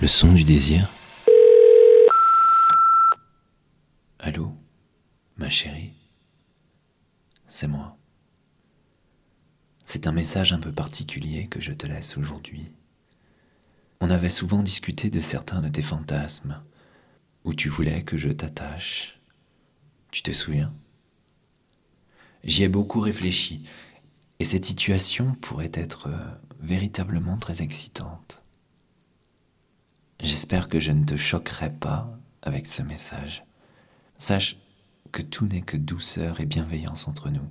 Le son du désir Allô Ma chérie? C'est moi. C'est un message un peu particulier que je te laisse aujourd'hui. On avait souvent discuté de certains de tes fantasmes, où tu voulais que je t'attache. Tu te souviens? J'y ai beaucoup réfléchi, et cette situation pourrait être euh, véritablement très excitante. J'espère que je ne te choquerai pas avec ce message. Sache que tout n'est que douceur et bienveillance entre nous.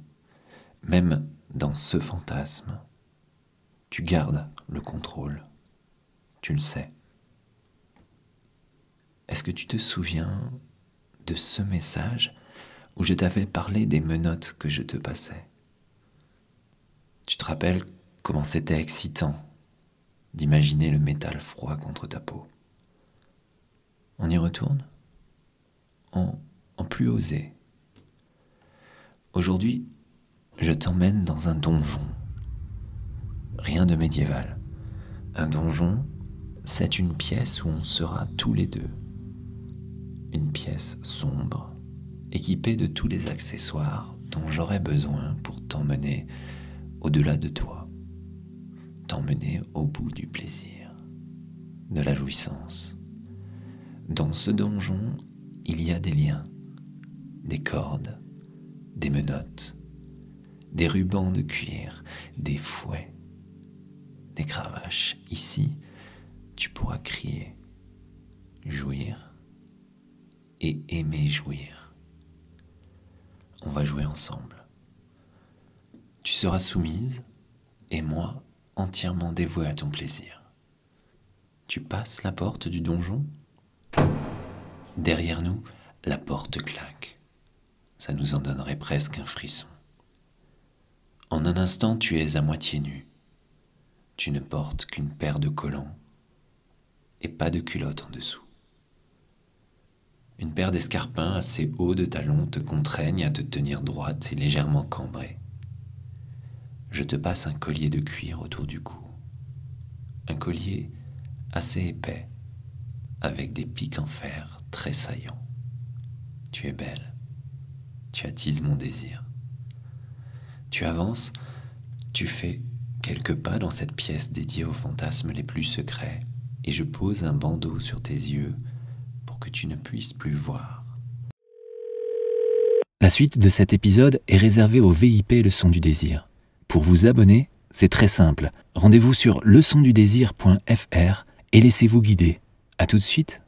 Même dans ce fantasme, tu gardes le contrôle. Tu le sais. Est-ce que tu te souviens de ce message où je t'avais parlé des menottes que je te passais? Tu te rappelles comment c'était excitant d'imaginer le métal froid contre ta peau? On y retourne en, plus osé. Aujourd'hui, je t'emmène dans un donjon. Rien de médiéval. Un donjon, c'est une pièce où on sera tous les deux. Une pièce sombre, équipée de tous les accessoires dont j'aurai besoin pour t'emmener au-delà de toi, t'emmener au bout du plaisir, de la jouissance. Dans ce donjon, il y a des liens, des cordes, des menottes, des rubans de cuir, des fouets, des cravaches. Ici, tu pourras crier, jouir et aimer jouir. On va jouer ensemble. Tu seras soumise et moi entièrement dévoué à ton plaisir. Tu passes la porte du donjon Derrière nous, la porte claque. Ça nous en donnerait presque un frisson. En un instant, tu es à moitié nu. Tu ne portes qu'une paire de collants et pas de culotte en dessous. Une paire d'escarpins assez hauts de talons te contraignent à te tenir droite et légèrement cambrée. Je te passe un collier de cuir autour du cou. Un collier assez épais, avec des pics en fer très saillants. Tu es belle. Tu attises mon désir. Tu avances, tu fais quelques pas dans cette pièce dédiée aux fantasmes les plus secrets, et je pose un bandeau sur tes yeux pour que tu ne puisses plus voir. La suite de cet épisode est réservée au VIP Le Son du Désir. Pour vous abonner, c'est très simple. Rendez-vous sur leçondudésir.fr et laissez-vous guider. A tout de suite